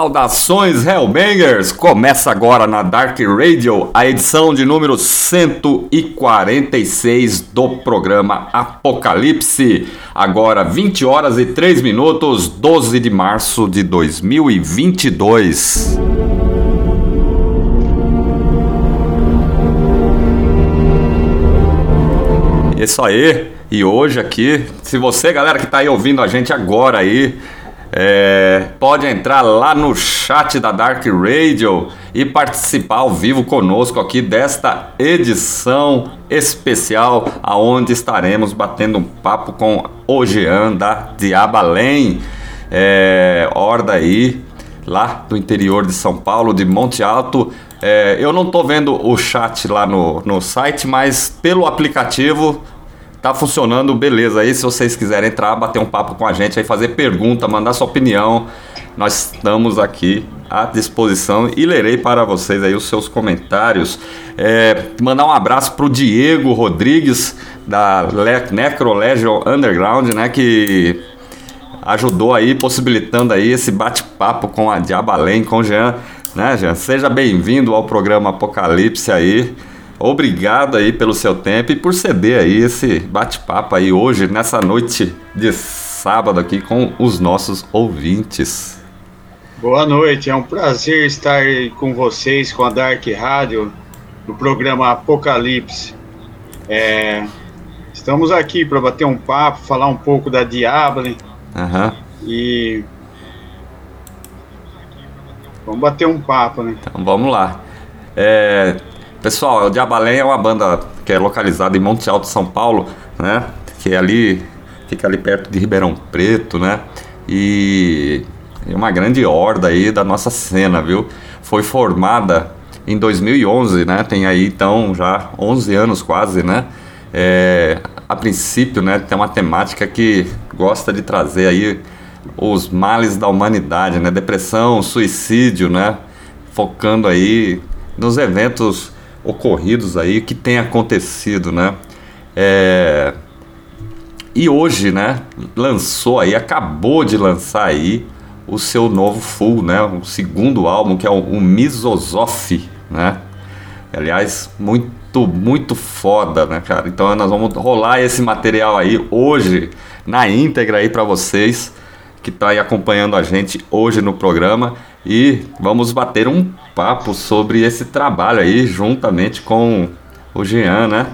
Saudações Hellbangers! Começa agora na Dark Radio a edição de número 146 do programa Apocalipse. Agora 20 horas e 3 minutos, 12 de março de 2022. Isso aí. E hoje aqui, se você, galera que tá aí ouvindo a gente agora aí, é, pode entrar lá no chat da Dark Radio e participar ao vivo conosco aqui desta edição especial, aonde estaremos batendo um papo com o Jean da Diabalém, é, horda aí lá do interior de São Paulo, de Monte Alto. É, eu não tô vendo o chat lá no, no site, mas pelo aplicativo tá funcionando, beleza. Aí se vocês quiserem entrar, bater um papo com a gente, aí fazer pergunta, mandar sua opinião, nós estamos aqui à disposição e lerei para vocês aí os seus comentários. É, mandar um abraço pro Diego Rodrigues da Le Underground, né, que ajudou aí, possibilitando aí esse bate-papo com a Diabalém, com o Jean, né, Jean? Seja bem-vindo ao programa Apocalipse aí. Obrigado aí pelo seu tempo e por ceder aí esse bate-papo aí hoje, nessa noite de sábado aqui com os nossos ouvintes. Boa noite, é um prazer estar com vocês, com a Dark Rádio, no programa Apocalipse. É, estamos aqui para bater um papo, falar um pouco da Diablo Aham. e vamos bater um papo, né? Então vamos lá. É, pessoal, o Diabalém é uma banda que é localizada em Monte Alto, São Paulo, né? Que é ali, fica ali perto de Ribeirão Preto, né? E é uma grande horda aí da nossa cena, viu? Foi formada em 2011, né? Tem aí então já 11 anos quase, né? É, a princípio, né? Tem uma temática que gosta de trazer aí os males da humanidade, né? Depressão, suicídio, né? Focando aí nos eventos ocorridos aí, que tem acontecido, né? É... E hoje, né, lançou aí, acabou de lançar aí o seu novo full, né? O segundo álbum, que é o, o né? Aliás, muito, muito foda, né, cara? Então nós vamos rolar esse material aí hoje, na íntegra aí para vocês que tá aí acompanhando a gente hoje no programa e vamos bater um papo sobre esse trabalho aí juntamente com o Jean, né?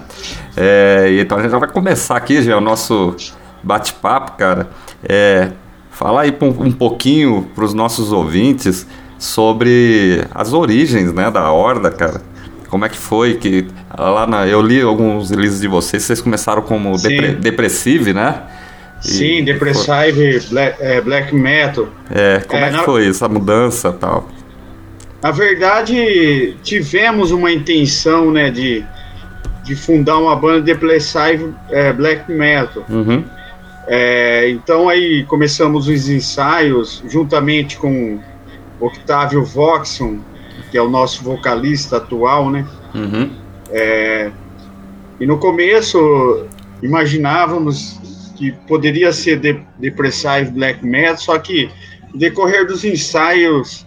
É, então a gente já vai começar aqui, Jean, o nosso bate-papo, cara. É, fala aí um, pouquinho para os nossos ouvintes sobre as origens, né, da Horda, cara. Como é que foi que lá na, eu li alguns releases de vocês, vocês começaram como depre, Depressive, né? E, Sim, Depressive, black, é, black, Metal. É, como é, é que na... foi essa mudança tal? Na verdade, tivemos uma intenção, né, de, de fundar uma banda de Depressive é, Black Metal. Uhum. É, então aí começamos os ensaios juntamente com Octávio Voxon, que é o nosso vocalista atual, né? Uhum. É, e no começo imaginávamos que poderia ser de, Depressive Black Metal, só que no decorrer dos ensaios,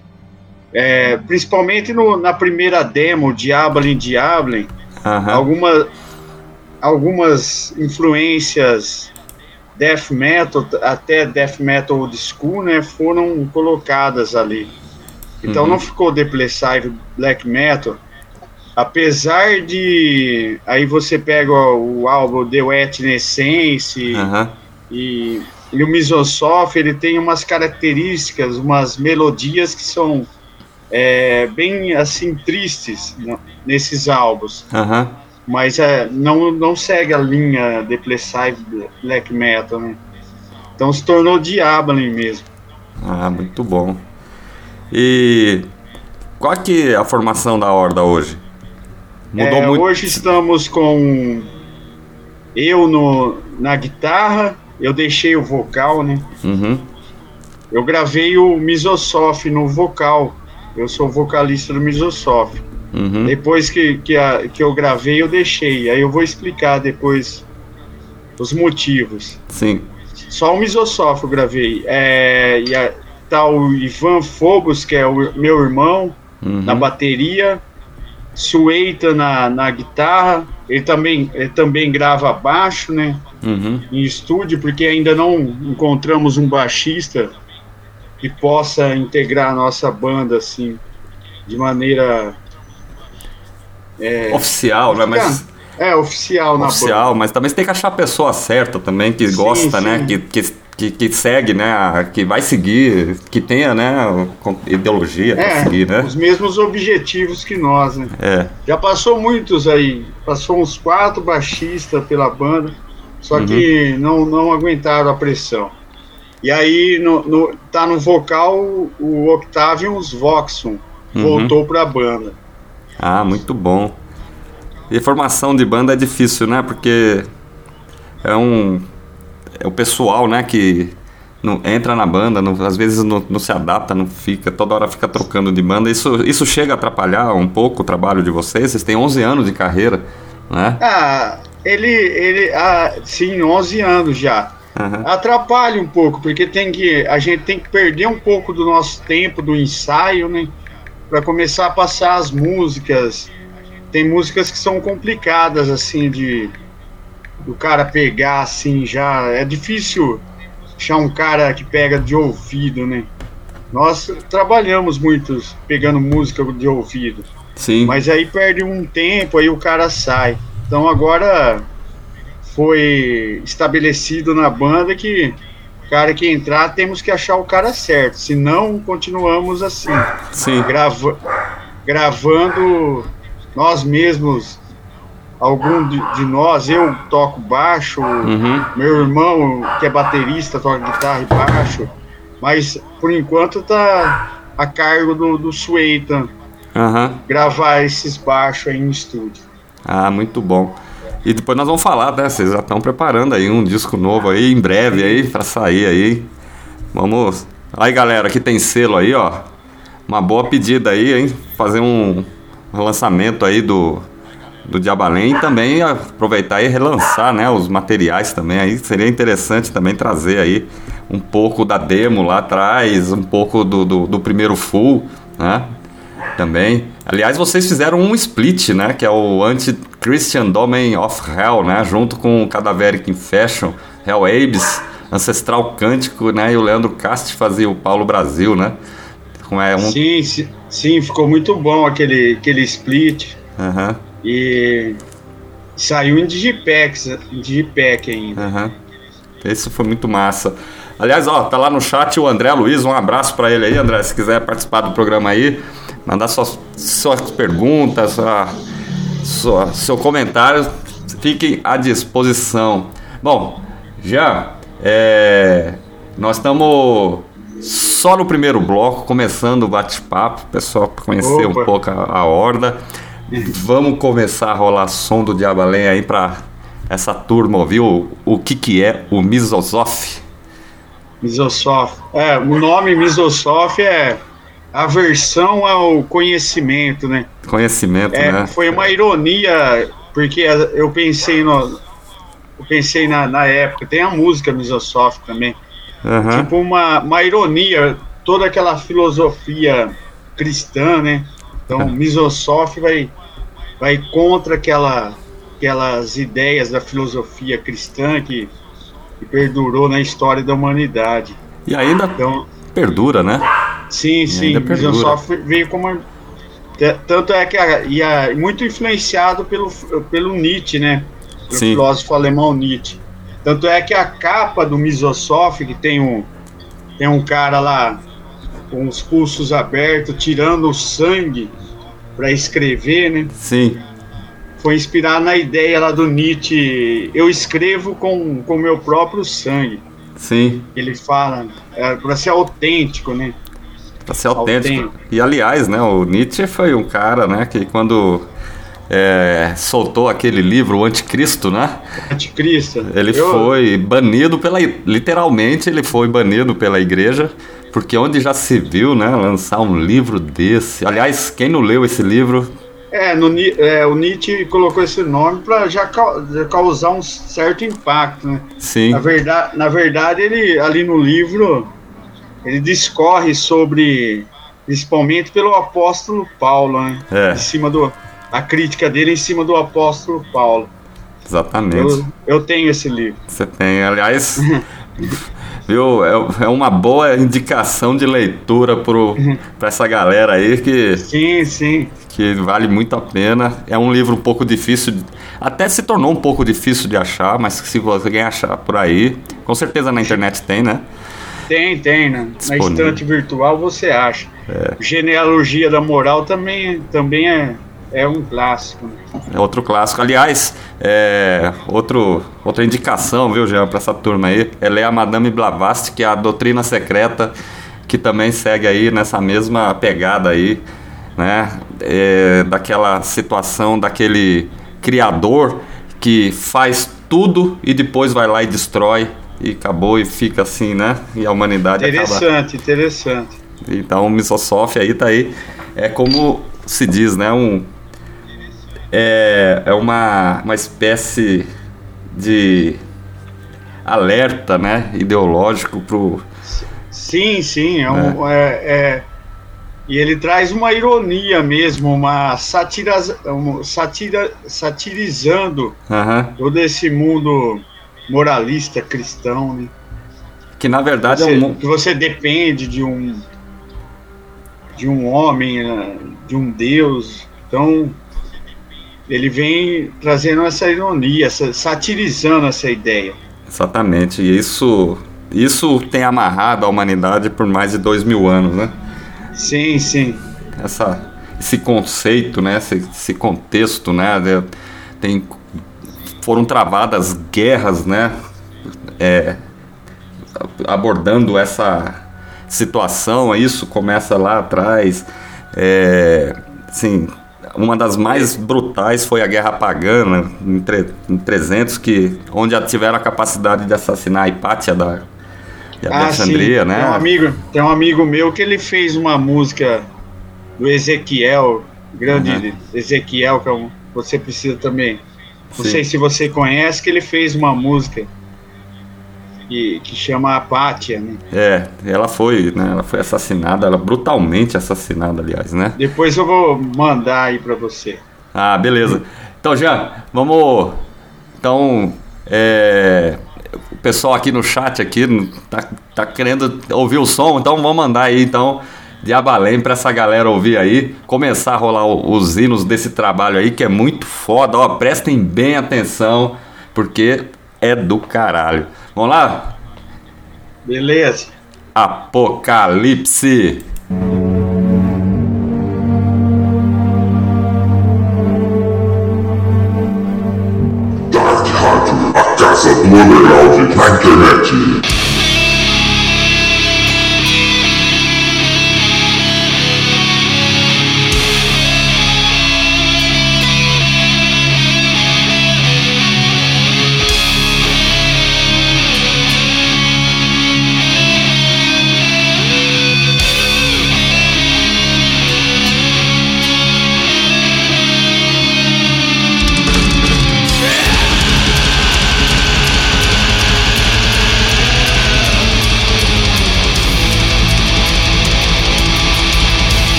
é, principalmente no, na primeira demo, Diablin Diablin, uhum. alguma, algumas influências death metal, até death metal old school, né, foram colocadas ali. Então uhum. não ficou Depressive Black Metal, apesar de aí você pega o, álbum The Wetnessence uhum. e, e o Misosoft, ele tem umas características, umas melodias que são é, bem assim tristes nesses álbuns. Uhum mas é, não, não segue a linha Depressive Black Metal, né? Então se tornou Diabolin mesmo. Ah, muito bom. E qual que é a formação da Horda hoje? Mudou é, muito? Hoje estamos com eu no, na guitarra, eu deixei o vocal, né? Uhum. Eu gravei o Misosoft no vocal. Eu sou vocalista do Misosoft. Uhum. Depois que, que, a, que eu gravei, eu deixei. Aí eu vou explicar depois os motivos. Sim. Só o Misosoft eu gravei. É, e a, tá o Ivan Fobos, que é o meu irmão, uhum. na bateria. Sueita na, na guitarra. Ele também, ele também grava baixo, né? Uhum. Em estúdio, porque ainda não encontramos um baixista que possa integrar a nossa banda assim de maneira é, oficial, né? Mas, é, oficial na Oficial, mas também você tem que achar a pessoa certa também, que sim, gosta, né? sim. né? Que, que, que, segue, né? Que vai seguir, que tenha, né? Ideologia é, pra seguir, né? Os mesmos objetivos que nós, né? É. Já passou muitos aí. Passou uns quatro baixistas pela banda, só uhum. que não, não aguentaram a pressão. E aí no, no, tá no vocal o Octavius Voxon uhum. voltou pra banda. Ah, muito bom. E formação de banda é difícil, né? Porque é um é o pessoal, né, que não entra na banda, não, às vezes não, não, se adapta, não fica, toda hora fica trocando de banda. Isso, isso chega a atrapalhar um pouco o trabalho de vocês? Vocês têm 11 anos de carreira, né? Ah, ele, ele ah, sim, 11 anos já. Uhum. Atrapalha um pouco, porque tem que, a gente tem que perder um pouco do nosso tempo do ensaio, né? Para começar a passar as músicas. Tem músicas que são complicadas assim de do cara pegar assim já é difícil achar um cara que pega de ouvido, né? Nós trabalhamos muito pegando música de ouvido. Sim. Mas aí perde um tempo, aí o cara sai. Então agora foi estabelecido na banda que cara que entrar, temos que achar o cara certo. Senão, continuamos assim. Sim. Grava gravando nós mesmos. Algum de, de, nós, eu toco baixo, uhum. meu irmão, que é baterista, toca guitarra e baixo. Mas, por enquanto, tá a cargo do, do Sueita uhum. gravar esses baixos aí em estúdio. Ah, muito bom. E depois nós vamos falar, né? Vocês já estão preparando aí um disco novo aí, em breve aí, para sair aí. Vamos. Aí, galera, aqui tem selo aí, ó. Uma boa pedida aí, hein? Fazer um lançamento aí do, do Diabalém e também aproveitar e relançar, né? Os materiais também aí. Seria interessante também trazer aí um pouco da demo lá atrás, um pouco do, do, do primeiro full, né? Também. Aliás, vocês fizeram um split, né? Que é o Anti-Christian Domain of Hell, né? Junto com o Cadaveric Infection, Hell Abyss, Ancestral Cântico, né? E o Leandro Cast fazia o Paulo Brasil, né? Como é um... sim, sim, sim, ficou muito bom aquele, aquele split. Uhum. E saiu em Digipack, em Digipack ainda. Uhum. Isso foi muito massa. Aliás, ó, tá lá no chat o André Luiz, um abraço para ele aí, André, se quiser participar do programa aí, mandar suas, suas perguntas, sua, sua, seu comentário, fiquem à disposição. Bom, já é, nós estamos só no primeiro bloco, começando o bate-papo, pessoal para conhecer Opa. um pouco a, a horda. Vamos começar a rolar som do Diabalém aí para essa turma ouvir o, o que, que é o Misosof. Misosof. É, o nome Misosof é aversão ao conhecimento, né? Conhecimento, é, né? Foi uma ironia, porque eu pensei no. Eu pensei na, na época, tem a música Misosof também Uhum. Tipo uma, uma ironia, toda aquela filosofia cristã, né? Então, Misosof vai, vai contra aquela, aquelas ideias da filosofia cristã que, que perdurou na história da humanidade. E ainda então, perdura, né? Sim, sim. Misosof veio como. Tanto é que e a, muito influenciado pelo, pelo Nietzsche, né? Pelo sim. filósofo alemão Nietzsche. Tanto é que a capa do Misosoft, que tem um, tem um cara lá com os pulsos abertos, tirando o sangue para escrever, né? Sim. Foi inspirado na ideia lá do Nietzsche, eu escrevo com o meu próprio sangue. Sim. Ele fala, é, para ser autêntico, né? Para ser autêntico. autêntico. E aliás, né, o Nietzsche foi um cara, né, que quando é, soltou aquele livro, O Anticristo, né? Anticristo. Ele Eu... foi banido pela. Literalmente, ele foi banido pela igreja, porque onde já se viu, né? Lançar um livro desse. Aliás, quem não leu esse livro. É, no, é o Nietzsche colocou esse nome para já, causar um certo impacto, né? Sim. Na verdade, na verdade, ele ali no livro ele discorre sobre, principalmente pelo apóstolo Paulo, né? É. Em cima do a crítica dele em cima do apóstolo Paulo. Exatamente. Eu, eu tenho esse livro. Você tem, aliás, viu? É, é uma boa indicação de leitura para essa galera aí que. Sim, sim. Que vale muito a pena. É um livro um pouco difícil, até se tornou um pouco difícil de achar, mas se você achar por aí, com certeza na internet tem, né? Tem, tem. Né? Na estante virtual você acha. É. Genealogia da Moral também, também é é um clássico. É outro clássico. Aliás, é, outro, outra indicação, viu, Jean, para essa turma aí, é ler a Madame Blavatsky, que é a doutrina secreta, que também segue aí nessa mesma pegada aí, né? É, daquela situação daquele criador que faz tudo e depois vai lá e destrói e acabou e fica assim, né? E a humanidade interessante, acaba... Interessante, interessante. Então o Misosoft aí tá aí, é como se diz, né? Um, é, é uma, uma espécie de alerta né, ideológico pro. Sim, sim. É um, é. é, é e ele traz uma ironia mesmo, uma satira, uma satira satirizando uhum. todo esse mundo moralista cristão, né? Que na verdade você, é um... que você depende de um de um homem, né, de um Deus. Então ele vem trazendo essa ironia, essa, satirizando essa ideia. Exatamente, e isso, isso tem amarrado a humanidade por mais de dois mil anos, né? Sim, sim. Essa, esse conceito, né? Esse, esse contexto, né? Tem, foram travadas guerras, né? É, abordando essa situação, isso começa lá atrás. É, assim, uma das mais brutais foi a Guerra Pagana, em, tre, em 300, que, onde tiveram a capacidade de assassinar a Hipátia da de ah, Alexandria, né? Tem um, amigo, tem um amigo meu que ele fez uma música do Ezequiel, grande uhum. Ezequiel, que é um, você precisa também. Não Sim. sei se você conhece, que ele fez uma música que, que chama Apátia, né? É, ela foi, né? Ela foi assassinada, ela brutalmente assassinada, aliás, né? Depois eu vou mandar aí para você. Ah, beleza. Então, Jean, vamos. Então, é, o pessoal aqui no chat aqui tá, tá querendo ouvir o som, então vamos mandar aí, então, de Abalém para essa galera ouvir aí, começar a rolar os hinos desse trabalho aí, que é muito foda, ó, prestem bem atenção, porque é do caralho. Vamos lá? Beleza. Apocalipse.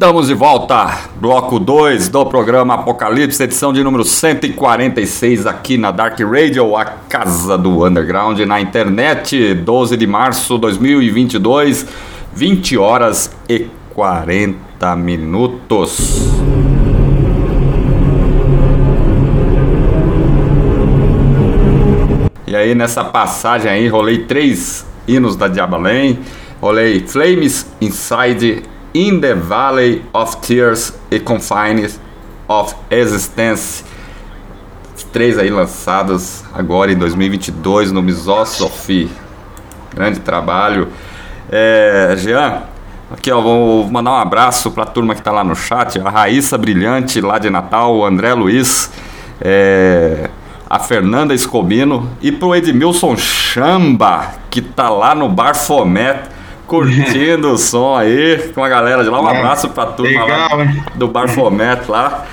Estamos de volta, bloco 2 do programa Apocalipse, edição de número 146 aqui na Dark Radio, a casa do underground na internet, 12 de março de 2022, 20 horas e 40 minutos. E aí nessa passagem aí rolei três hinos da Diabalém, rolei Flames Inside In the Valley of Tears e Confines of Existence. Três aí lançadas agora em 2022 no Misosofi. Grande trabalho. É, Jean, aqui ó, vou mandar um abraço para a turma que está lá no chat. A Raíssa Brilhante lá de Natal, o André Luiz, é, a Fernanda Escobino e pro Edmilson Chamba, que tá lá no Bar Fomé curtindo o som aí com a galera de lá. Um É, abraço pra turma legal, lá hein? do Bar Fomet lá.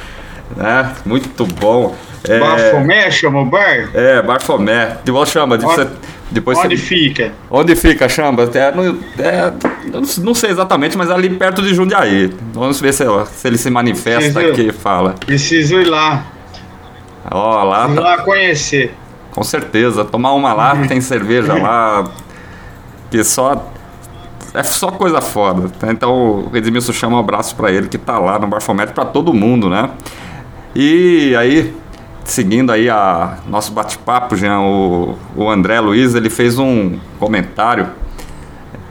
Né? Muito bom. É, Bafomé chama o bar? é, Bar Fomet. De volta chama. De Onde- você, depois Onde você- fica? Onde fica, Chamba? É, no- é, não sei exatamente, mas é ali perto de Jundiaí. Vamos ver se, se ele se manifesta Preciso- aqui e fala. Preciso ir lá. Ó, lá Ir tá, lá conhecer. com certeza. Tomar uma lá, tem cerveja lá. Que só. É só coisa foda. Então o Edmilson chama um abraço pra ele que tá lá no Barfométrico pra todo mundo, né? E aí, seguindo aí a nosso bate-papo, Jean, o, o André Luiz, ele fez um comentário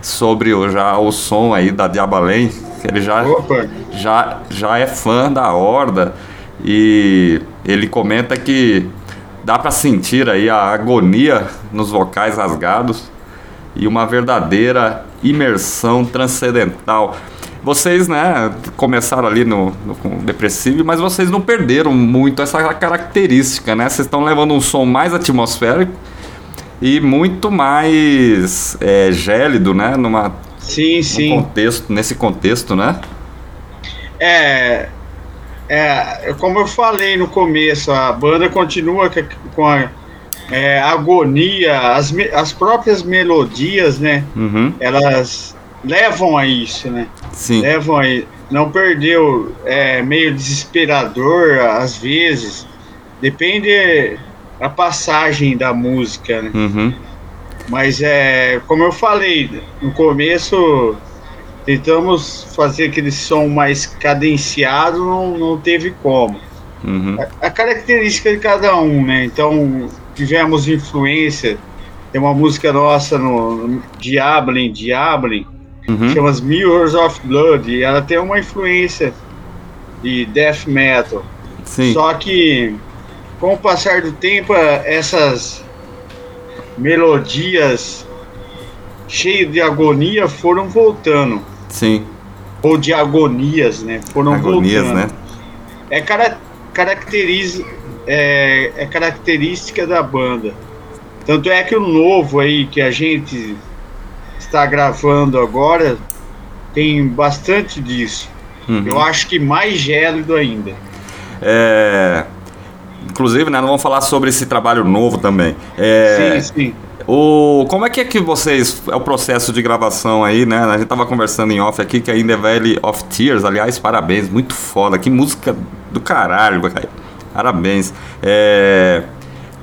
sobre o, já o som aí da Diabalém, que ele já Opa, já, já é fã da Horda e ele comenta que dá pra sentir aí a agonia nos vocais rasgados e uma verdadeira imersão transcendental. Vocês, né, começaram ali no, no depressivo, mas vocês não perderam muito essa característica, né? Vocês estão levando um som mais atmosférico e muito mais é, gélido, né? Numa, sim, sim. contexto, nesse contexto, né? É, é, como eu falei no começo, a banda continua com a é, agonia, as, as próprias melodias, né? Uhum, Elas levam a isso, né? sim. Levam a não perdeu, é meio desesperador às vezes. Depende a passagem da música, né? Uhum, Mas é, como eu falei, no começo tentamos fazer aquele som mais cadenciado, não, não teve como. uhum, A característica de cada um, né? Então tivemos influência. Tem uma música nossa no, Diabling, Diabling, uhum, chama Mirrors of Blood, e ela tem uma influência de death metal. sim. Só que com o passar do tempo, essas melodias cheias de agonia foram voltando. Sim, Ou de agonias, né? Foram agonias, voltando. né? É, cara, caracteriza, é, é característica da banda. Tanto é que o novo aí que a gente está gravando agora tem bastante disso. Uhum. Eu acho que mais gélido ainda. É, Inclusive, né, não vamos falar sobre esse trabalho novo também. É, Sim, sim. o, como é que é que vocês. É o processo de gravação aí, né? A gente tava conversando em off aqui, que é In the Valley of Tears. Aliás, parabéns, muito foda. Que música do caralho, cara. Parabéns. É,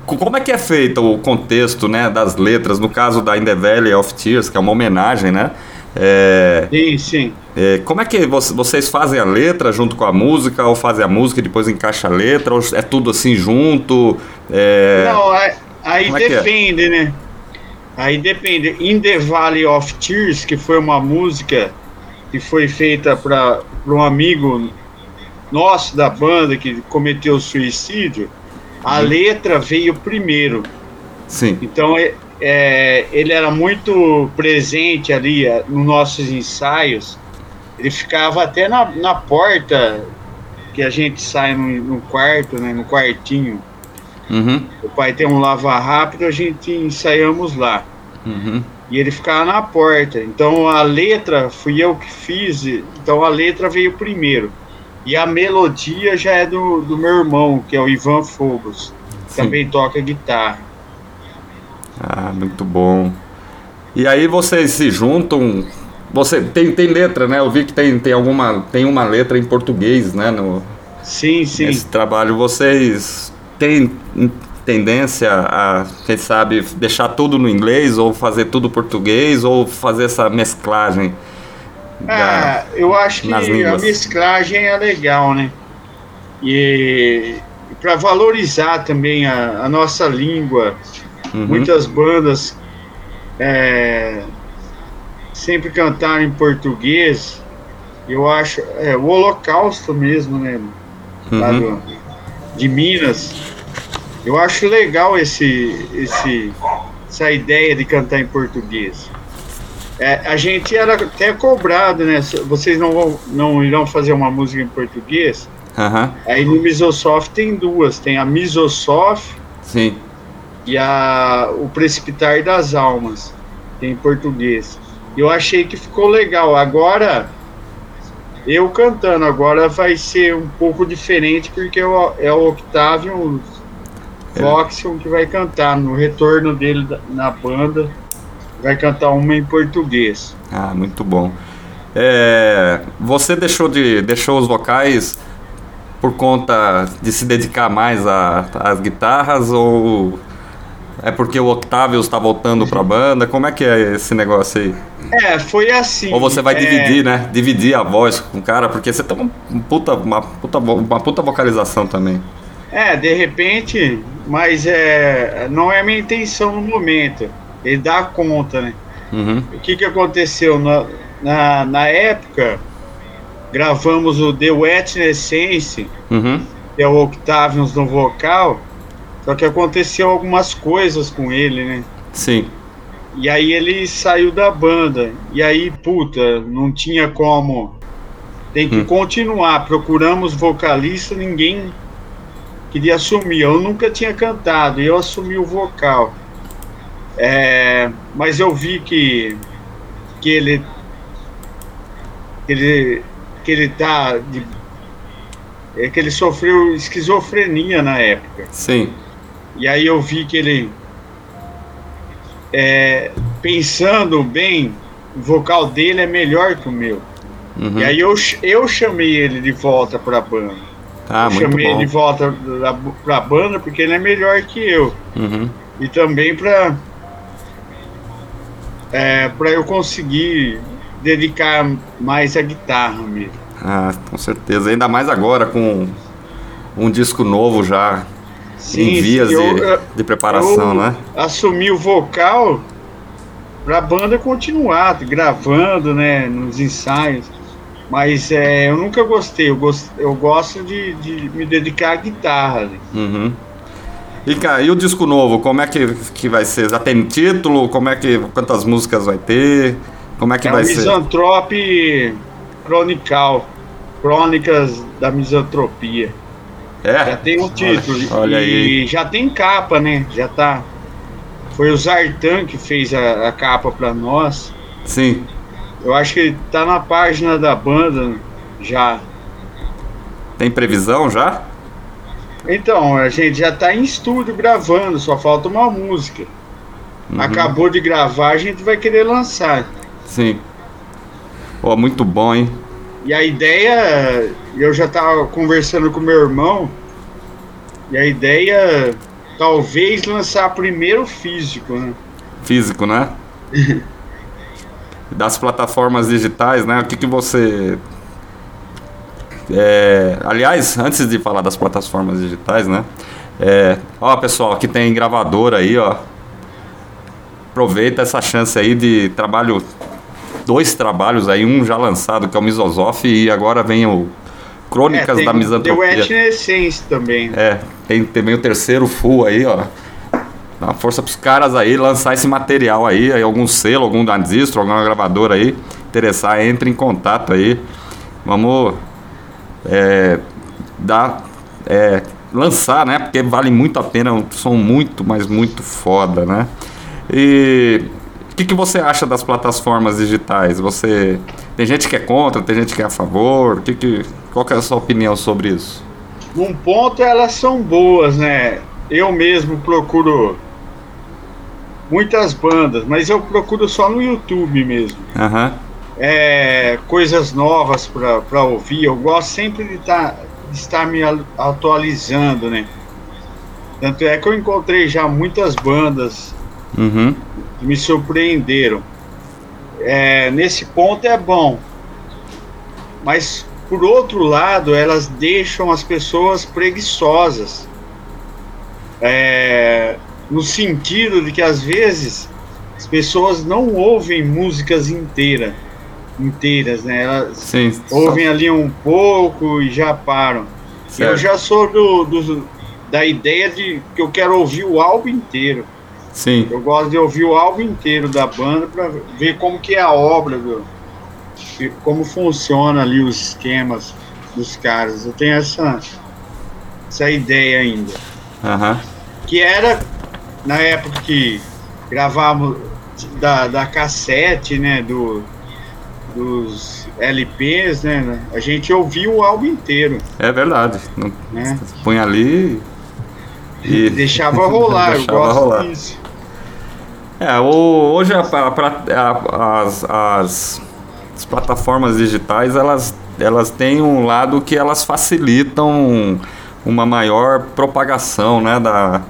co- Como é que é feito o contexto né, das letras, no caso da In the Valley of Tears, que é uma homenagem, né? É, Sim, sim. é, como é que vo- vocês fazem a letra junto com a música, ou fazem a música e depois encaixa a letra, ou é tudo assim junto? É, Não, aí, aí é é? depende, né? Aí depende. In the Valley of Tears, que foi uma música que foi feita para um amigo nosso da banda que cometeu suicídio, a Uhum. letra veio primeiro. Sim. Então é, é, ele era muito presente ali é, nos nossos ensaios. Ele ficava até na, na porta que a gente sai no, no quarto, né, no quartinho. Uhum, O pai tem um lava rápido, a gente ensaiamos lá. uhum, E ele ficava na porta. Então a letra fui eu que fiz, então a letra veio primeiro. E a melodia já é do, do meu irmão, que é o Ivan Fogos. Sim. também toca guitarra. Ah, muito bom. E aí vocês se juntam. Você tem, tem letra, né? Eu vi que tem, tem alguma tem uma letra em português, né? No, sim, sim. Nesse trabalho vocês têm tendência a, quem sabe, deixar tudo no inglês ou fazer tudo português ou fazer essa mesclagem? Ah, eu acho que a mesclagem é legal, né? E para valorizar também a, a nossa língua, uhum. muitas bandas é, sempre cantaram em português. Eu acho é, o Holocausto mesmo, né? Uhum. Do, de Minas. Eu acho legal esse, esse, essa ideia de cantar em português. É, a gente era até cobrado, né? Vocês não, vão, não irão fazer uma música em português? Uhum. Aí no Misosoft tem duas. Tem a Misosoft Sim. e a, o Precipitar das Almas. Tem em português. Eu achei que ficou legal. Agora, eu cantando, agora vai ser um pouco diferente porque é o, é o Octavian Voxion que vai cantar no retorno dele na banda vai cantar uma em português. Ah, muito bom. É, você deixou de deixou os vocais por conta de se dedicar mais às guitarras ou é porque o Octavio está voltando para a banda? Como é que é esse negócio aí? É, foi assim. Ou você vai é... dividir, né? Dividir a voz com o cara, porque você tem uma puta, uma puta, uma puta vocalização também. É, de repente, mas é, não é a minha intenção no momento ele dá conta, né? Uhum. O que, que aconteceu? Na, na, na época, gravamos o The Wet Essence, uhum. que é o Octavius no vocal, só que aconteceu algumas coisas com ele, né? Sim. E aí ele saiu da banda. E aí, puta, não tinha como. Tem que hum. continuar. Procuramos vocalista, ninguém queria assumir. Eu nunca tinha cantado, e eu assumi o vocal. É, mas eu vi que, que ele que ele que ele tá de, é que ele sofreu esquizofrenia na época. Sim. E aí eu vi que ele é, pensando bem, o vocal dele é melhor que o meu. Uhum. E aí eu, eu chamei ele de volta para a banda. Ah, eu chamei bom. ele de volta para a banda porque ele é melhor que eu. Uhum. E também para é, para eu conseguir dedicar mais a guitarra mesmo. Ah, com certeza. Ainda mais agora com um disco novo já sim, em vias eu, de, de, preparação, eu né? Assumi o vocal para a banda continuar gravando, né, nos ensaios. Mas é, eu nunca gostei. Eu, gost, eu gosto de, de me dedicar à guitarra. Né? Uhum. E, cara, e o disco novo, como é que, que vai ser? Já tem título? Como é que. Quantas músicas vai ter? Como é que é vai ser? Misantrope Chronical. Crônicas da Misantropia. É? Já tem um título. Olha, olha e aí. já tem capa, né? Já tá. Foi o Zartan que fez a, a capa para nós. Sim. Eu acho que tá na página da banda já. Tem previsão já? Então, a gente já está em estúdio gravando, só falta uma música. Uhum. Acabou de gravar, a gente vai querer lançar. Sim. Pô, muito bom, hein? E a ideia, eu já estava conversando com meu irmão, e a ideia talvez lançar primeiro físico, né? Físico, né? das plataformas digitais, né? O que, que você é, aliás, antes de falar das plataformas digitais, né? É, ó, pessoal, aqui tem gravador aí, ó. Aproveita essa chance aí de trabalho, dois trabalhos aí, um já lançado que é o Misosof e agora vem o Crônicas é, da Misantropia. Tem o Essence também. É, tem também o terceiro full aí, ó. Dá uma força pros caras aí lançar esse material aí, aí algum selo, algum distro, alguma gravadora aí, interessar, entre em contato aí. Vamos é, dar, é, lançar, né? Porque vale muito a pena, é um som muito, mas muito foda, né? E o que, que você acha das plataformas digitais? Você tem gente que é contra, tem gente que é a favor. Que que, qual que é a sua opinião sobre isso? Num ponto elas são boas, né? eu mesmo procuro muitas bandas, mas eu procuro só no YouTube mesmo. Aham. É, coisas novas para ouvir. Eu gosto sempre de, tá, de estar me al- atualizando, né? Tanto é que eu encontrei já muitas bandas Uhum. que me surpreenderam. É, nesse ponto é bom. Mas, por outro lado, elas deixam as pessoas preguiçosas. É, no sentido de que, às vezes, as pessoas não ouvem músicas inteiras. Inteiras, né? Elas Sim. ouvem ali um pouco e já param. Eu Certo. já sou do, do- da ideia de que eu quero ouvir o álbum inteiro. Sim. Eu gosto de ouvir o álbum inteiro da banda para ver como que é a obra, do, e como funciona ali os esquemas dos caras. Eu tenho essa, essa ideia ainda. Aham. Que era na época que gravávamos da, da cassete, né? Do, dos LPs, né? A gente ouvia o álbum inteiro, É verdade. Não, né? põe ali e. Deixava rolar, eu Deixava gosto rolar. disso. É, o- hoje a- a- a- as, as- as plataformas digitais elas, elas têm um lado que elas facilitam uma maior propagação, né? Da,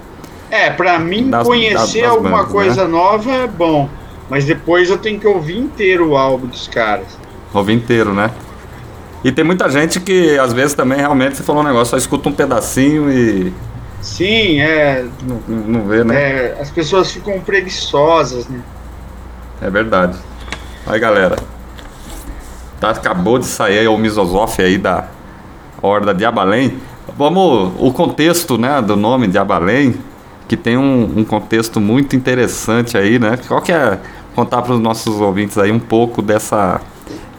É, pra mim Das- conhecer das alguma bandas, coisa nova é bom. Mas depois eu tenho que ouvir inteiro o álbum dos caras. ouvir inteiro, né? E tem muita gente que às vezes também realmente você falou um negócio, só escuta um pedacinho e Sim, é, não, não vê, né? é, as pessoas ficam preguiçosas, né? É verdade. Aí galera, tá, acabou de sair aí o Misozof aí da Horda de Abalém. Vamos, o contexto né, do nome de Abalém, que tem um, um contexto muito interessante aí, né? Qual que é, contar para os nossos ouvintes aí um pouco dessa,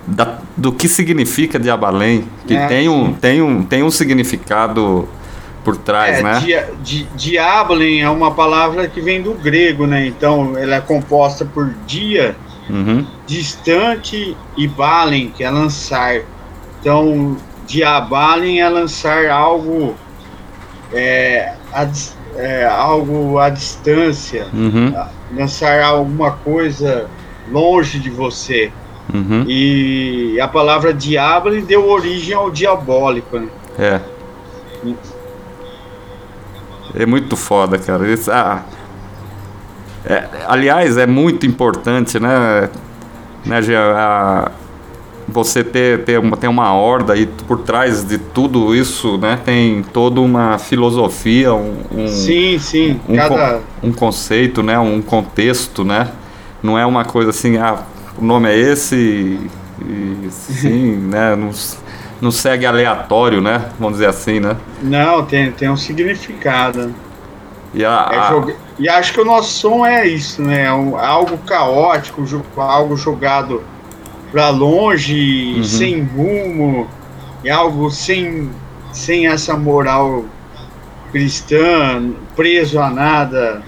da- do que significa de Abalém, que É, tem, um, tem, um, tem um significado por trás, é, né? dia, di, diablen é uma palavra que vem do grego, né? Então ela é composta por dia, Uhum, distante e balen, que é lançar. Então, diabalen é lançar algo, é, a, é, algo à distância, uhum, lançar alguma coisa longe de você. uhum. E a palavra diabo deu origem ao diabólico. Né? É. É muito foda, cara. Isso, ah, é, aliás, é muito importante, né, né a- você ter, ter, uma, ter uma horda aí por trás de tudo isso, né? Tem toda uma filosofia, um, um, Sim, sim. um, cada, um conceito, né? Um contexto, né? Não é uma coisa assim, ah, o nome é esse e, e sim, né? Não, não segue aleatório, né? Vamos dizer assim, né? Não, tem, tem um significado. E, a, É joga- E acho que o nosso som é isso, né? É um- algo caótico, algo jogado para longe, Uhum. sem rumo, é algo sem, sem essa moral cristã, preso a nada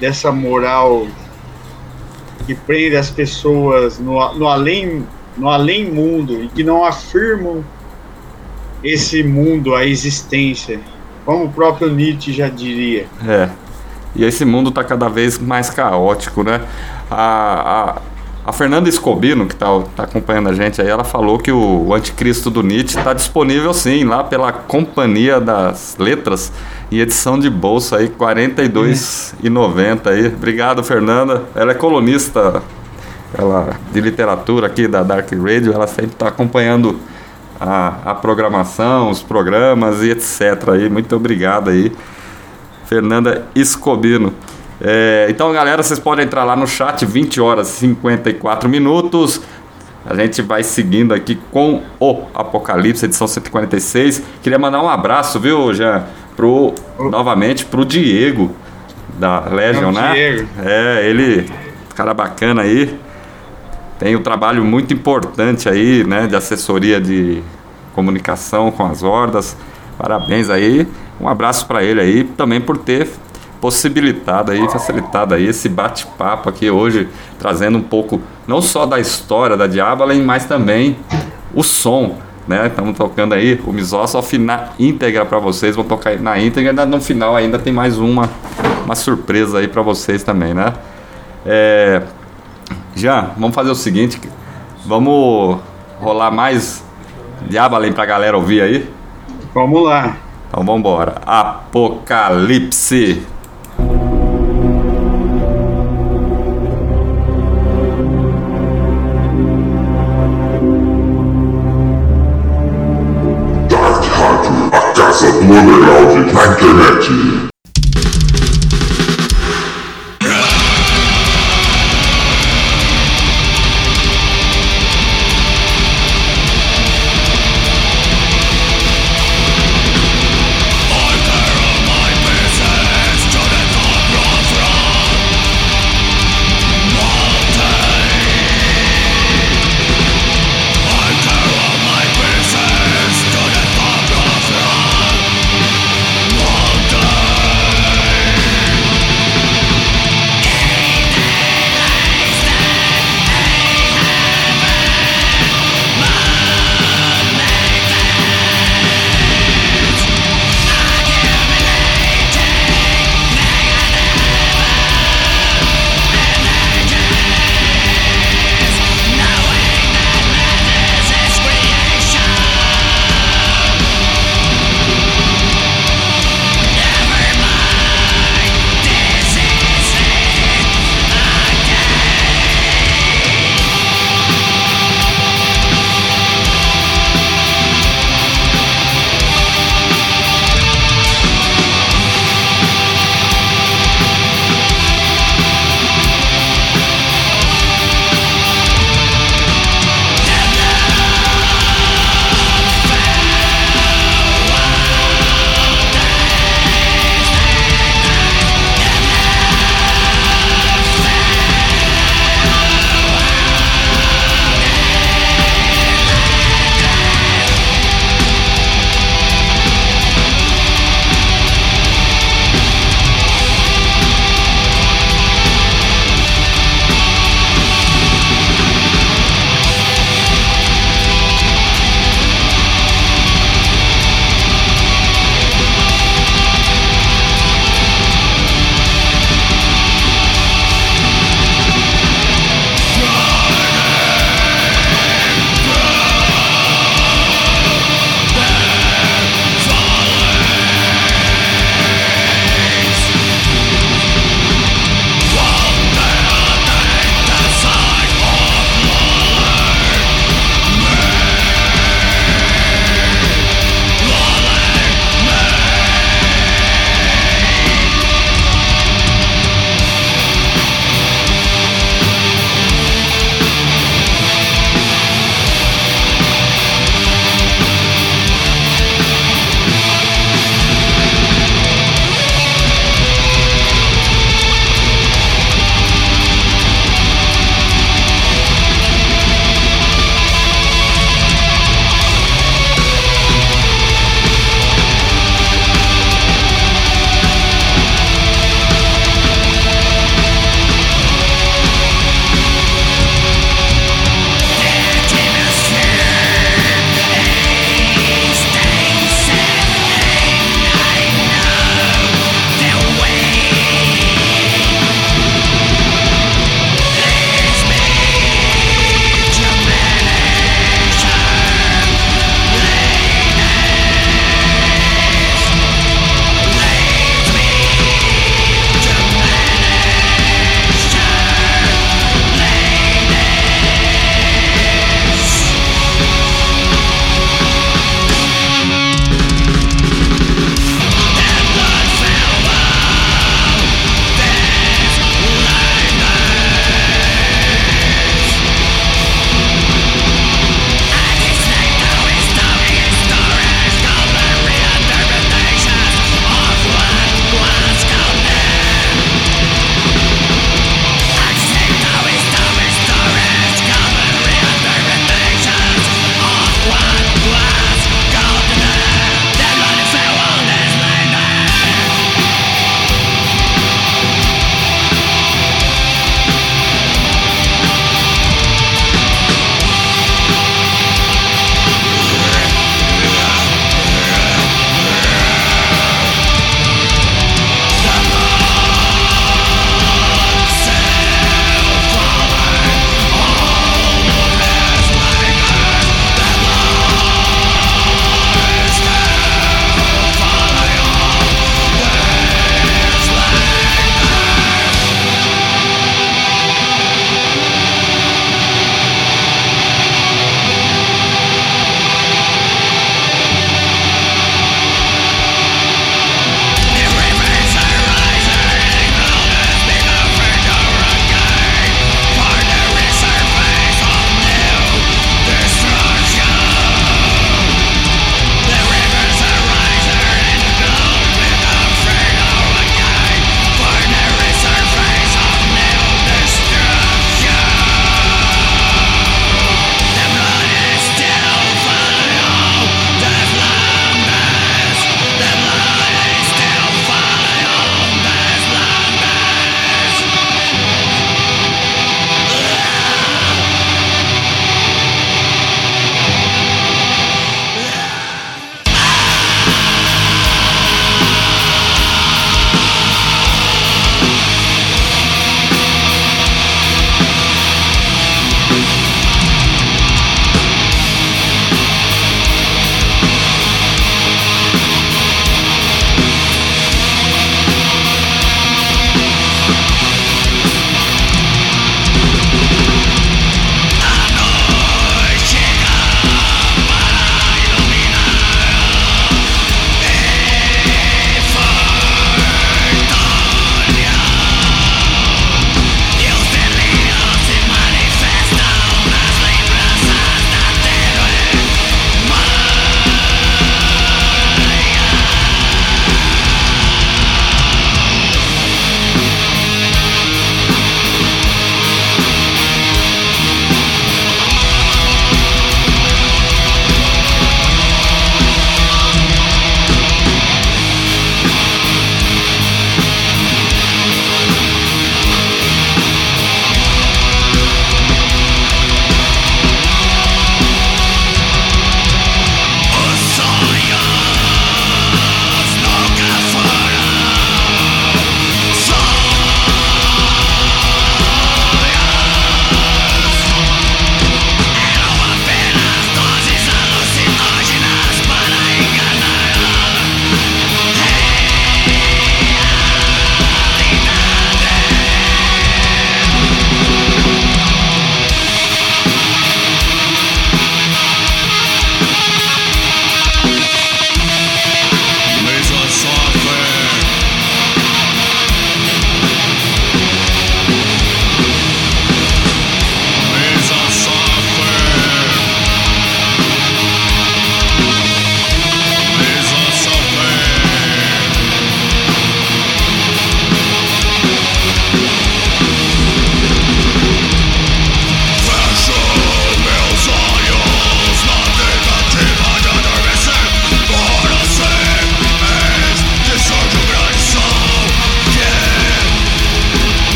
dessa moral que prende as pessoas no, no além no além mundo e que não afirmam esse mundo, a existência, como o próprio Nietzsche já diria. É. E esse mundo tá cada vez mais caótico, né? A, a, Fernanda Escobino, que tá, tá acompanhando a gente aí, ela falou que o, Anticristo do Nietzsche tá disponível sim, lá pela Companhia das Letras, em edição de bolsa aí, R$ 42,90 aí. Obrigado, Fernanda. Ela é colunista ela, de literatura aqui da Dark Radio, ela sempre tá acompanhando a, a programação, os programas e etc. aí. Muito obrigado aí. Fernanda Escobino. É, então, galera, vocês podem entrar lá no chat, 20 horas e 54 minutos. A gente vai seguindo aqui com o Apocalipse, edição 146. Queria mandar um abraço, viu, Jean? Pro, novamente pro Diego, da Legion, né? Diego. É, ele, cara bacana aí. Tem um trabalho muito importante aí, né, de assessoria de comunicação com as hordas. Parabéns aí. Um abraço para ele aí, também por ter possibilitado aí, facilitado aí esse bate-papo aqui hoje, trazendo um pouco não só da história da Diabalen, mas também o som né? Estamos tocando aí o Misósof na íntegra para vocês, vão tocar na íntegra, ainda no final ainda tem mais uma, uma surpresa aí para vocês também, né? É, Jean, vamos fazer o seguinte, vamos rolar mais Diabo Além pra galera ouvir aí? Vamos lá. Então vamos embora. Apocalipse. Dark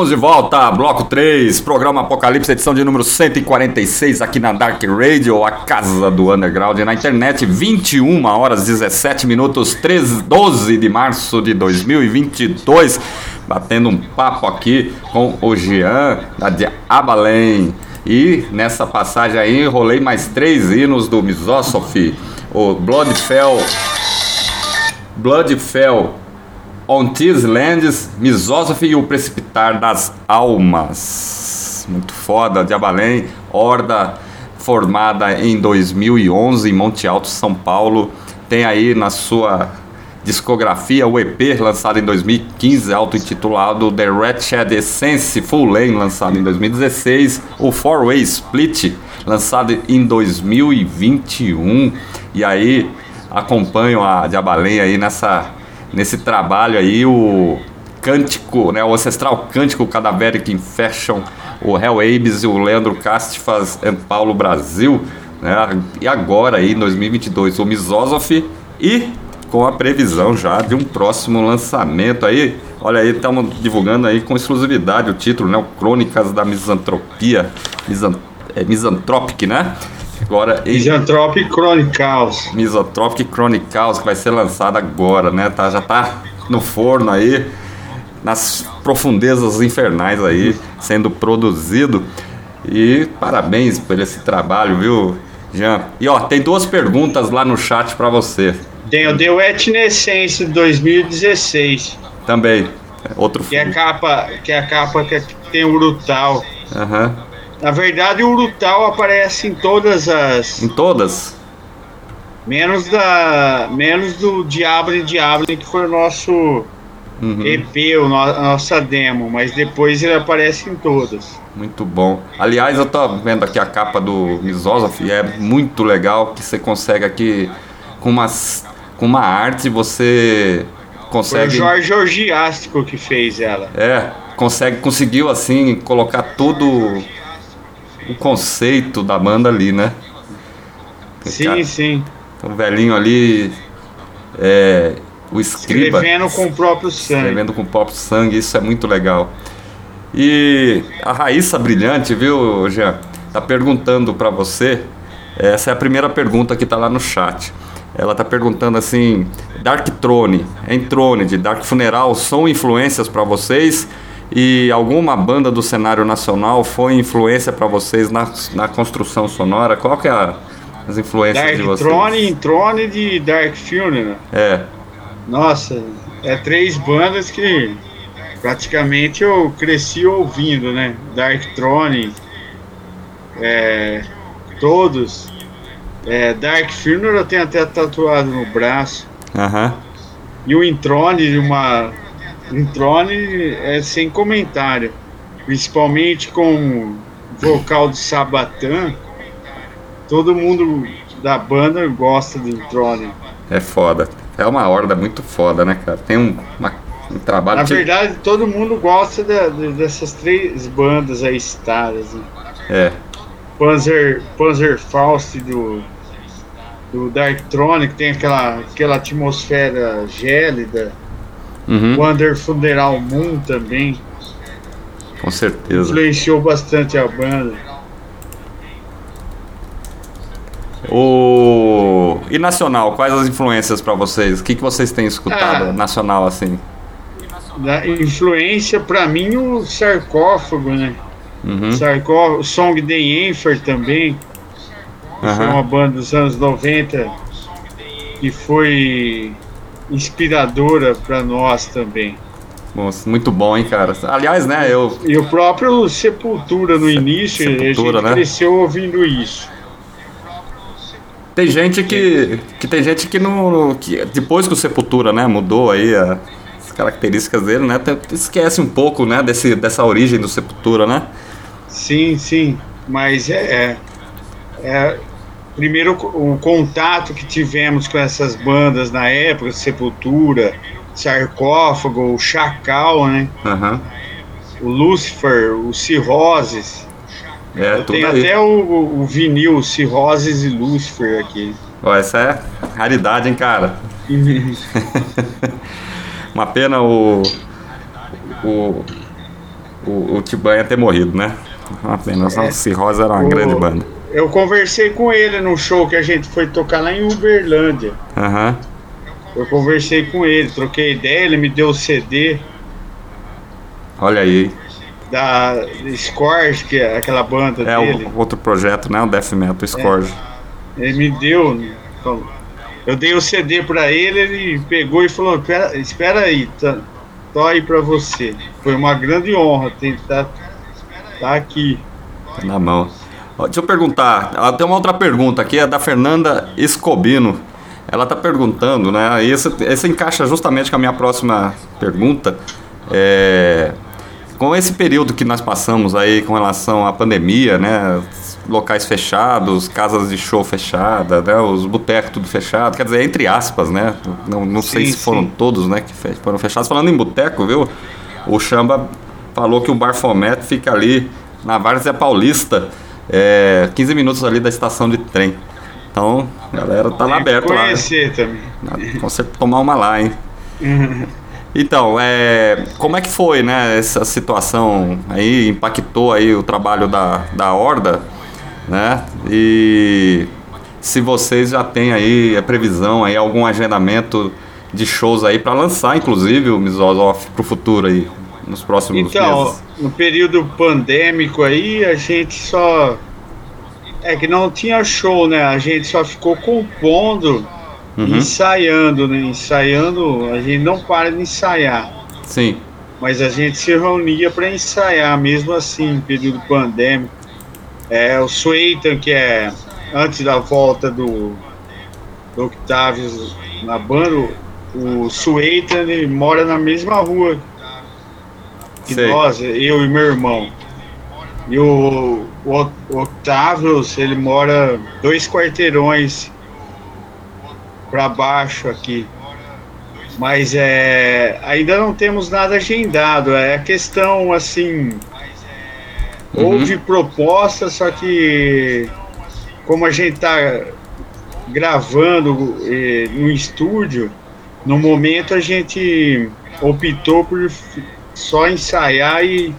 Estamos de volta, bloco 3, programa Apocalipse, edição de número 146 aqui na Dark Radio, a casa do underground na internet, 21 horas 17 minutos, 13, 12 de março de 2022, batendo um papo aqui com o Jean da Abalém. E nessa passagem aí rolei mais três hinos do Misosophy, o Bloodfell, Bloodfell On These Lands, Misosophy e o Precipitar das Almas. Muito foda, Diabalém, Horda, formada em 2011 em Monte Alto, São Paulo. Tem aí na sua discografia o EP lançado em 2015, auto-intitulado The Wretched Essence Full Lane, lançado em 2016. O Four Way Split, lançado em 2021. E aí acompanho a Diabalém aí nessa nesse trabalho aí o cântico, né, o ancestral cântico Cadaveric Infection, o Hell Abyss e o Leandro Castifas em Paulo Brasil, né, e agora aí em 2022 o Misosophy e com a previsão já de um próximo lançamento aí, olha aí, estamos divulgando aí com exclusividade o título, né, o Crônicas da Misantropia, Misan é, Misanthropic, né, Agora, Misanthropic Chronicles. Misanthropic Chronicles, que vai ser lançado agora, né? Tá, já tá no forno aí, nas profundezas infernais aí, sendo produzido. E parabéns por esse trabalho, viu, Jean? E ó, tem duas perguntas lá no chat para você. Tem o The Wetnescence 2016. Também. Outro que é a capa, que é a capa que tem o brutal. Aham. Uhum. Na verdade, o Urutau aparece em todas as. Em todas? Menos da. Menos do Diablo e Diablo, que foi o nosso uhum. EP, o no, a nossa demo, mas depois ele aparece em todas. Muito bom. Aliás, eu tô vendo aqui a capa do Misosophy, é muito legal que você consegue aqui com umas. Com uma arte você consegue. Foi o Jorge Orgiástico que fez ela. É, consegue, conseguiu assim colocar tudo o conceito da banda ali, né? Sim, cara, sim. O velhinho ali, é, o escriba. Escrevendo com o próprio sangue. Escrevendo com o próprio sangue, isso é muito legal. E a Raíssa Brilhante, viu, Jean? Tá perguntando para você. Essa é a primeira pergunta que tá lá no chat. Ela tá perguntando assim: Dark Throne, Entrone, de Dark Funeral, são influências para vocês? E alguma banda do cenário nacional foi influência para vocês na, na construção sonora? Qual que é a, as influências Dark de vocês? Throne, Throne de Dark Funeral. É. Nossa, é três bandas que praticamente eu cresci ouvindo, né? Dark Throne, é, todos. É, Dark Funeral eu tenho até tatuado no braço. Aham. E o Introne, uma um Trone é sem comentário, principalmente com o vocal de Sabatã. Todo mundo da banda gosta do Trone. É foda. É uma horda muito foda, né, cara? Tem um, uma, um trabalho. Na verdade, todo mundo gosta de, dessas três bandas aí citadas. Né? É. Panzer, Panzer Faust do, do Dark que tem aquela, aquela atmosfera gélida. Uhum. Wonder Funeral Moon também. Com certeza. Influenciou bastante a banda. O... E nacional, quais as influências para vocês? O que, que vocês têm escutado ah, nacional assim? Da influência, para mim, o sarcófago, né? Uhum. Sarcófago, Song The Enfer também. Uhum. Foi uma banda dos anos 90 que foi inspiradora para nós também. Nossa, muito bom, hein, cara. Aliás, né, eu. E o próprio Sepultura no início, Sepultura, a gente né? cresceu ouvindo isso. Tem gente que. que tem gente que não. Que depois que o Sepultura, né, mudou aí a, as características dele, né? Esquece um pouco, né, desse, dessa origem do Sepultura, né? Sim, sim. Mas é, é, é primeiro o contato que tivemos com essas bandas na época, Sepultura, Sarcófago, o Chacal, né? Uhum. O Lucifer, o Cirroses. É, Eu tudo tenho aí. até o, o vinil Cirroses e Lucifer aqui. Ó, essa é raridade, hein, cara? Uma pena o. O. O, o Tibanha ter morrido, né? Uma pena. É. Cirrose era uma O- grande banda. Eu conversei com ele no show que a gente foi tocar lá em Uberlândia. Aham. Eu conversei com ele, troquei ideia, ele me deu o CD Olha aí. da Scorch, que é aquela banda É dele. o outro projeto, né? O Death Metal Scourge. Ele me deu. falou- Eu dei o CD pra ele, ele pegou e falou: "Pera- Espera aí, tá, tô aí pra você. Foi uma grande honra tentar tá aqui. Tá na mão. Deixa eu perguntar. Tem uma outra pergunta aqui, é da Fernanda Escobino. Ela tá perguntando, né? E esse, esse encaixa justamente com a minha próxima pergunta. É, com esse período que nós passamos aí com relação à pandemia, né? Locais fechados, casas de show fechadas, né? Os botecos tudo fechado, quer dizer, entre aspas, né? Não, não sei Sim, se foram sim. todos, né, que foram fechados. Falando em boteco, viu? O Chamba falou que o Bar Fomete fica ali na Várzea Paulista, é, 15 minutos ali da estação de trem. Então, a galera tá lá aberto lá. né? Conhecer também. Com certeza tomar uma lá, hein? Então, é, como é que foi, né, essa situação aí, impactou aí o trabalho da, da Horda, né, e se vocês já têm aí a previsão aí, algum agendamento de shows aí para lançar, inclusive, o Misosof pro futuro aí, nos próximos Então, meses. no período pandêmico aí, a gente só. É que não tinha show, né? A gente só ficou compondo, Uhum. ensaiando, né? Ensaiando, a gente não para de ensaiar. Sim, Mas a gente se reunia para ensaiar, mesmo assim, em período pandêmico. É, o Sueitan, que é antes da volta do, do Octavius na banda, o Sueitan ele mora na mesma rua Sei. nós, eu e meu irmão. E o, o Octavius, ele mora dois quarteirões para baixo aqui. Mas é, ainda não temos nada agendado. É questão assim. Uhum. Houve proposta, só que como a gente tá gravando eh, no estúdio, no momento a gente optou por só ensaiar e,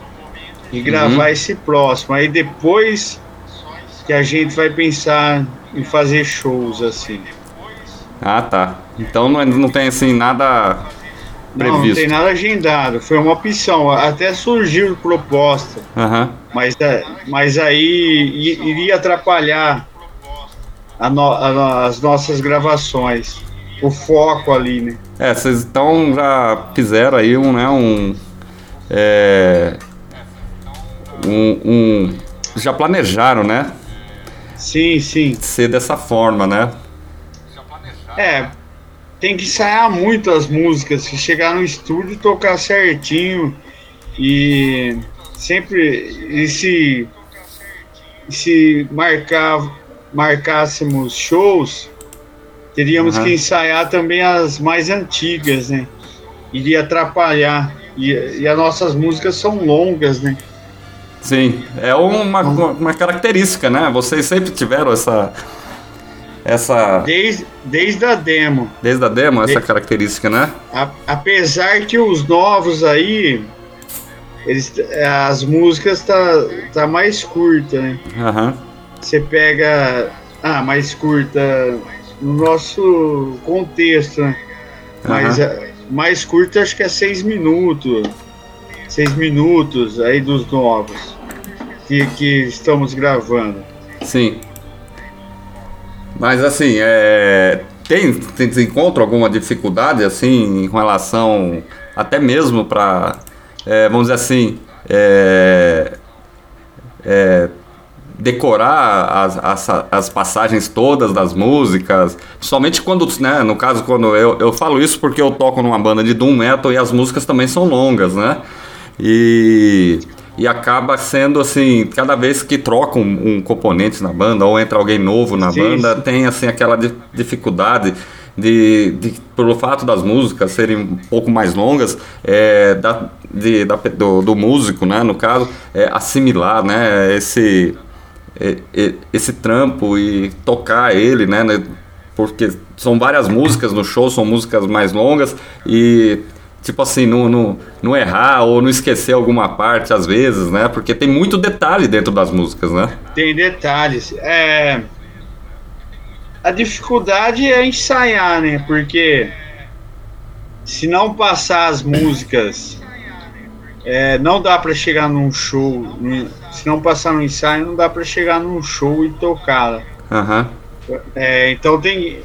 e gravar Uhum. esse próximo. Aí depois que a gente vai pensar em fazer shows assim. ah tá, então não, não tem assim nada Não, não previsto. tem nada agendado. Foi uma opção. Até surgiu proposta, Aham. mas, é, mas aí iria atrapalhar a no- a as nossas gravações. O foco ali, né? É, vocês então já fizeram aí um, né, um, é, um, um- já planejaram, né, Sim, sim. ser dessa forma, né? É, tem que ensaiar muito as músicas, que chegar no estúdio e tocar certinho e sempre e se e se marcar marcássemos shows, teríamos Aham. que ensaiar também as mais antigas, né? Iria atrapalhar. E, e as nossas músicas são longas, né? Sim, é uma, uma característica, né? Vocês sempre tiveram essa, essa Desde, desde a demo. desde a demo, essa De- característica, né? A- apesar que os novos aí, eles, as músicas tá, tá mais curta, né? Aham. Você pega. Ah, mais curta no nosso contexto, né? Mas é, mais curta acho que é seis minutos. Seis minutos aí dos novos que, que estamos gravando. Sim. Mas assim, é, tem, tem encontra alguma dificuldade assim em relação até mesmo para, vamos dizer assim, é, é, decorar as, as, as passagens todas das músicas, somente quando, né, no caso quando eu, eu falo isso porque eu toco numa banda de doom metal e as músicas também são longas, né? E, e acaba sendo assim, cada vez que troca um, um componente na banda ou entra alguém novo na Sim, banda, sim. tem assim aquela di- dificuldade de, de- pelo fato das músicas serem um pouco mais longas, é, dá, de, da, do, do, músico, né, no caso, é assimilar, né, esse, esse trampo e tocar ele, né, né, porque são várias músicas no show, são músicas mais longas e tipo assim, não, não, não errar ou não esquecer alguma parte às vezes, né? Porque tem muito detalhe dentro das músicas, né? Tem detalhes. É... A dificuldade é ensaiar, né? Porque se não passar as músicas, é, não dá para chegar num show. Se não passar no ensaio, não dá para chegar num show e tocá-la. Uhum. É, então tem.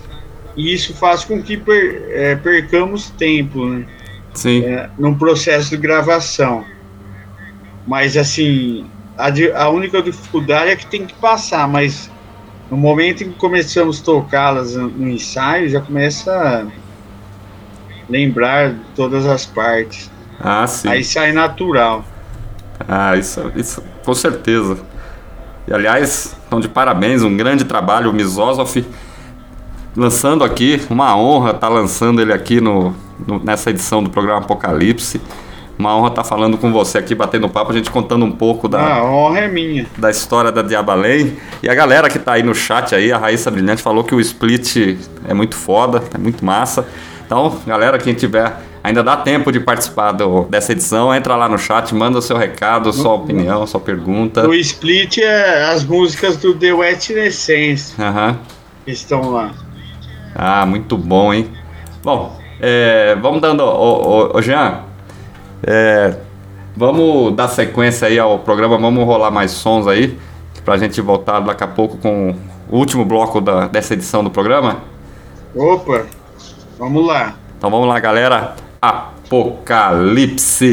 Isso faz com que per, é, percamos tempo, né? Sim. É, num processo de gravação. Mas assim, a, a única dificuldade é que tem que passar, mas no momento em que começamos a tocá-las no ensaio, já começa a lembrar todas as partes. Ah, sim. Aí sai natural. Ah, isso, isso com certeza. E aliás, estão de parabéns, um grande trabalho, o Misosof lançando aqui, uma honra estar tá lançando ele aqui no, no, nessa edição do programa Apocalipse. Uma honra estar tá falando com você aqui, batendo papo, a gente contando um pouco da. Ah, a honra é minha. Da história da Diabalém. E a galera que está aí no chat aí, a Raíssa Brilhante falou que o split é muito foda, é muito massa. Então, galera, quem tiver. Ainda dá tempo de participar do, dessa edição. Entra lá no chat, manda o seu recado, sua opinião, sua pergunta. O split é as músicas do The Wet Essence. Uhum. Estão lá. Ah, muito bom, hein? Bom, é, vamos dando. Ô, ô, ô Jean, é, vamos dar sequência aí ao programa, vamos rolar mais sons aí, pra gente voltar daqui a pouco com o último bloco da, dessa edição do programa. Opa, vamos lá. Então vamos lá, galera. Apocalipse.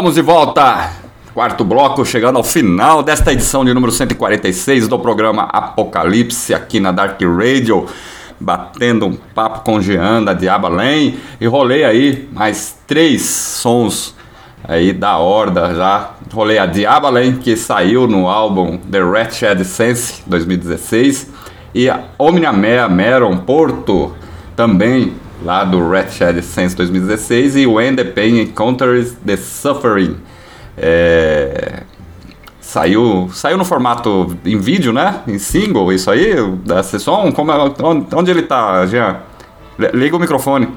Estamos de volta. Quarto bloco, chegando ao final desta edição de número 146 do programa Apocalipse aqui na Dark Radio, batendo um papo com Jean da Diaba e rolei aí mais três sons aí da Horda já. Rolei a Diaba que saiu no álbum The Wretched Sense 2016 e a Omnia Meron Porto também lá do Wretched Sense 2016 e When the Pain Encounters the Suffering é, saiu, saiu no formato em vídeo, né? Em single, isso aí, desse som? Como, é, onde, onde ele tá, Jean? Liga o microfone.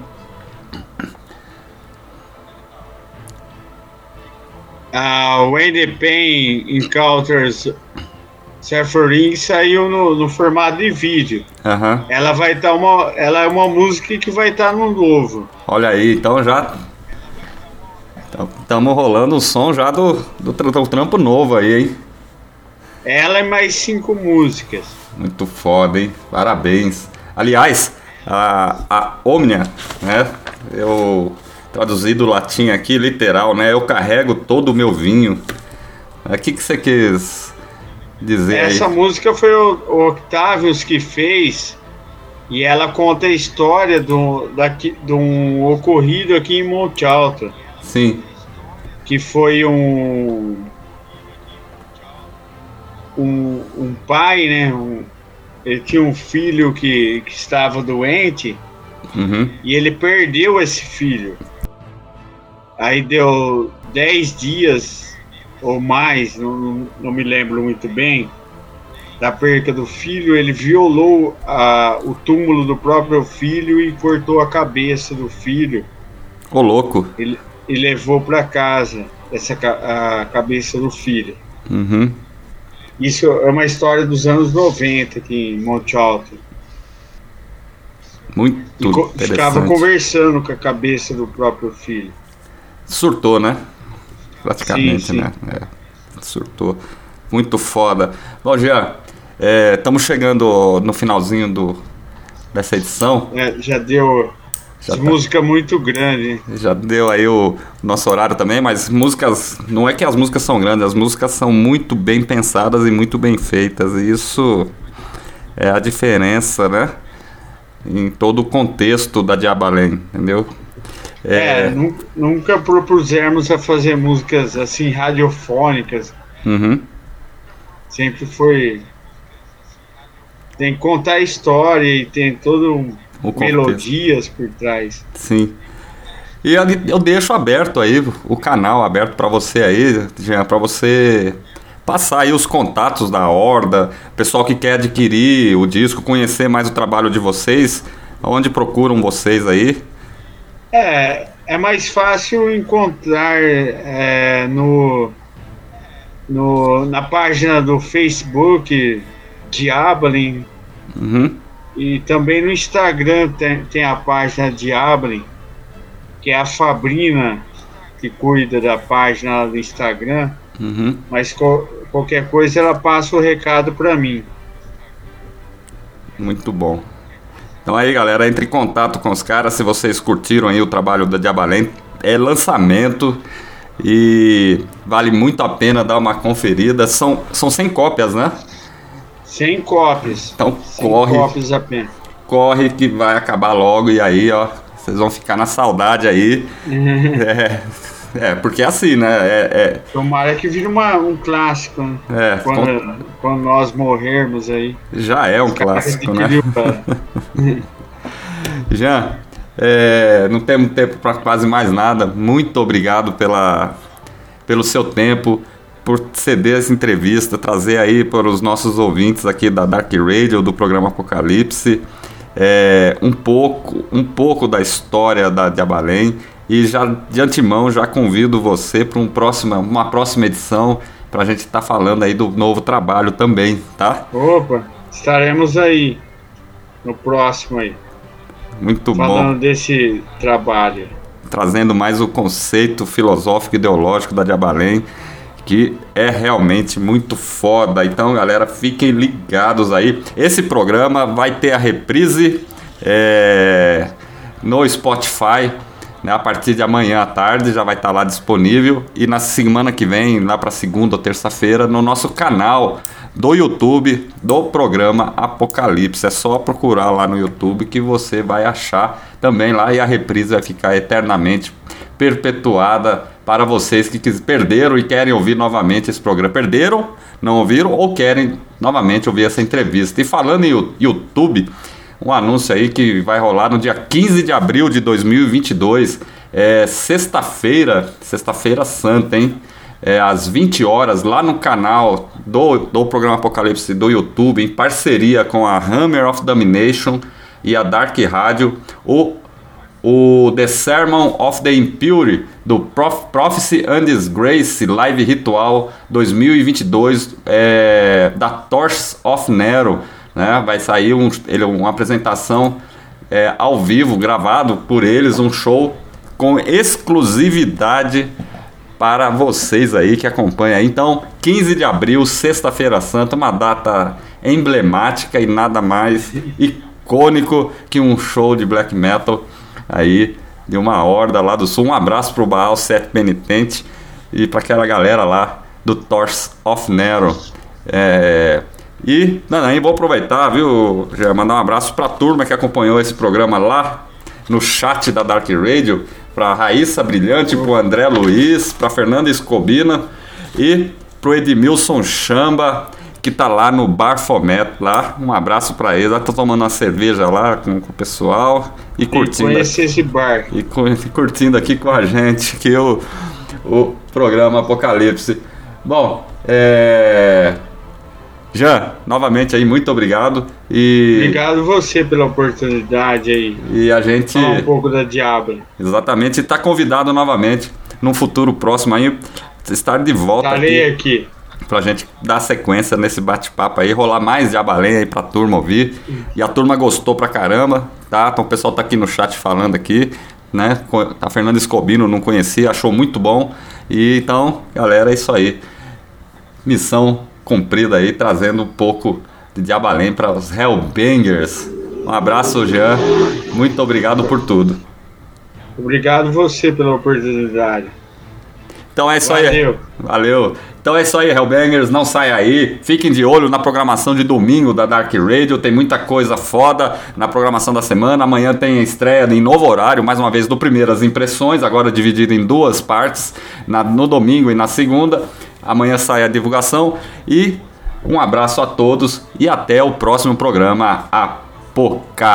Uh, When the Pain Encounters Suffering saiu no, no, formato de vídeo. Uhum. Ela vai estar tá uma, ela é uma música que vai estar tá no novo. Olha aí, então já Estamos rolando o som já do, do, do, trampo novo aí, hein? Ela é mais cinco músicas. Muito foda, hein? Parabéns. Aliás, a, a Omnia, né? Eu traduzi do latim aqui, literal, né? Eu carrego todo o meu vinho. O que, que você quis dizer Essa aí? música foi o, Octavius que fez e ela conta a história do, daqui, de um ocorrido aqui em Monte Alto. Sim. Que foi um. Um, um pai, né? Um, ele tinha um filho que, que estava doente uhum. e ele perdeu esse filho. Aí deu 10 dias ou mais, não, não me lembro muito bem, da perca do filho. Ele violou a, o túmulo do próprio filho e cortou a cabeça do filho. Ô, louco! Ele, e levou para casa essa a cabeça do filho. Uhum. Isso é uma história dos anos 90 aqui em Monte Alto. Muito e. Ficava conversando com a cabeça do próprio filho. Surtou, né? Praticamente, sim, sim. né? É, surtou. Muito foda. Bom, Jean, estamos é, chegando no finalzinho do, dessa edição. É, já deu já tá. música muito grande. Já deu aí o nosso horário também, mas músicas. Não é que as músicas são grandes, as músicas são muito bem pensadas e muito bem feitas. E isso é a diferença, né? Em todo o contexto da Diabalém, entendeu? É, é nunca propusemos a fazer músicas assim radiofônicas. Uhum. Sempre foi. Tem que contar a história e tem todo um melodias por trás. Sim. E eu deixo aberto aí o canal aberto para você aí, para você passar aí os contatos da Horda, pessoal que quer adquirir o disco, conhecer mais o trabalho de vocês, onde procuram vocês aí? É, é mais fácil encontrar é, no, no, na página do Facebook Diablin. Uhum. E também no Instagram tem, tem a página Diablin, que é a Fabrina que cuida da página do Instagram. Uhum. Mas co qualquer coisa ela passa o recado para mim. Muito bom. Então aí, galera, entre em contato com os caras se vocês curtiram aí o trabalho da Diabalém. É lançamento e vale muito a pena dar uma conferida. São, são 100 cópias, né? 100 cópias. Então 100 corre. cópias apenas. Corre que vai acabar logo e aí, ó, vocês vão ficar na saudade aí. é, é, porque é assim, né? É, é... Tomara que vire uma, um clássico, né? É, quando, com... quando nós morrermos aí. Já é um clássico, né? Jean, é, não temos tempo para quase mais nada. Muito obrigado pela, pelo seu tempo por ceder essa entrevista, trazer aí para os nossos ouvintes aqui da Dark Radio, do programa Apocalipse, é, um pouco um pouco da história da Diabalém e já de antemão já convido você para um próxima, uma próxima edição para a gente estar tá falando aí do novo trabalho também, tá? Opa, estaremos aí no próximo aí. Muito falando bom. Falando desse trabalho. Trazendo mais o conceito filosófico ideológico da Diabalém que é realmente muito foda. Então, galera, fiquem ligados aí. Esse programa vai ter a reprise é, no Spotify Né? A partir de amanhã à tarde já vai estar lá disponível e na semana que vem, lá para segunda ou terça-feira, no nosso canal do YouTube do programa Apocalipse. É só procurar lá no YouTube que você vai achar também lá e a reprise vai ficar eternamente perpetuada para vocês que perderam e querem ouvir novamente esse programa. Perderam, não ouviram ou querem novamente ouvir essa entrevista. E falando em YouTube, um anúncio aí que vai rolar no dia 15 de abril de 2022, é sexta-feira, sexta-feira santa, hein? É, às 20 horas, lá no canal do, do programa Apocalipse do YouTube, em parceria com a Hammer of Domination e a Dark Radio, o o The Sermon of the Impure do Prof, Prophecy and Disgrace Live Ritual 2022 é, da Torches of Nero. Né? Vai sair um, ele, uma apresentação é, ao vivo, gravado por eles, um show com exclusividade para vocês aí que acompanham. Então, 15 de abril, sexta-feira santa, uma data emblemática e nada mais icônico que um show de black metal aí de uma horda lá do sul. Um abraço pro Baal Sete Penitente e para aquela galera lá do Tors of Nero. É, e não, vou aproveitar, viu, já mandar um abraço para a turma que acompanhou esse programa lá no chat da Dark Radio, para Raíssa Brilhante, para André Luiz, para Fernanda Escobina e pro Edmilson Chamba que tá lá no Bar Fometo lá. Um abraço para eles. Lá tô tomando uma cerveja lá com, com o pessoal e curtindo. E conhecer esse bar. E, e, curtindo aqui com a gente que o, o programa Apocalipse. Bom, é. Jean, novamente aí, muito obrigado. E... Obrigado você pela oportunidade aí. E a gente. Falar um pouco da Diablo. Exatamente, está convidado novamente num futuro próximo aí estar de volta. Estarei aqui. aqui pra gente dar sequência nesse bate-papo aí, rolar mais de abalém aí pra turma ouvir. E a turma gostou pra caramba, tá? Então o pessoal tá aqui no chat falando aqui, né? A Fernanda Escobino não conhecia, achou muito bom. E então, galera, é isso aí. Missão cumprida aí, trazendo um pouco de Diabalém para os Hellbangers. Um abraço, Jean. Muito obrigado por tudo. Obrigado você pela oportunidade. Então é isso Valeu. aí. Valeu. Então é isso aí, Hellbangers, não sai aí. Fiquem de olho na programação de domingo da Dark Radio, tem muita coisa foda na programação da semana. Amanhã tem estreia em novo horário, mais uma vez do Primeiras Impressões, agora dividido em duas partes, na, no domingo e na segunda. Amanhã sai a divulgação e um abraço a todos e até o próximo programa Apocalipse.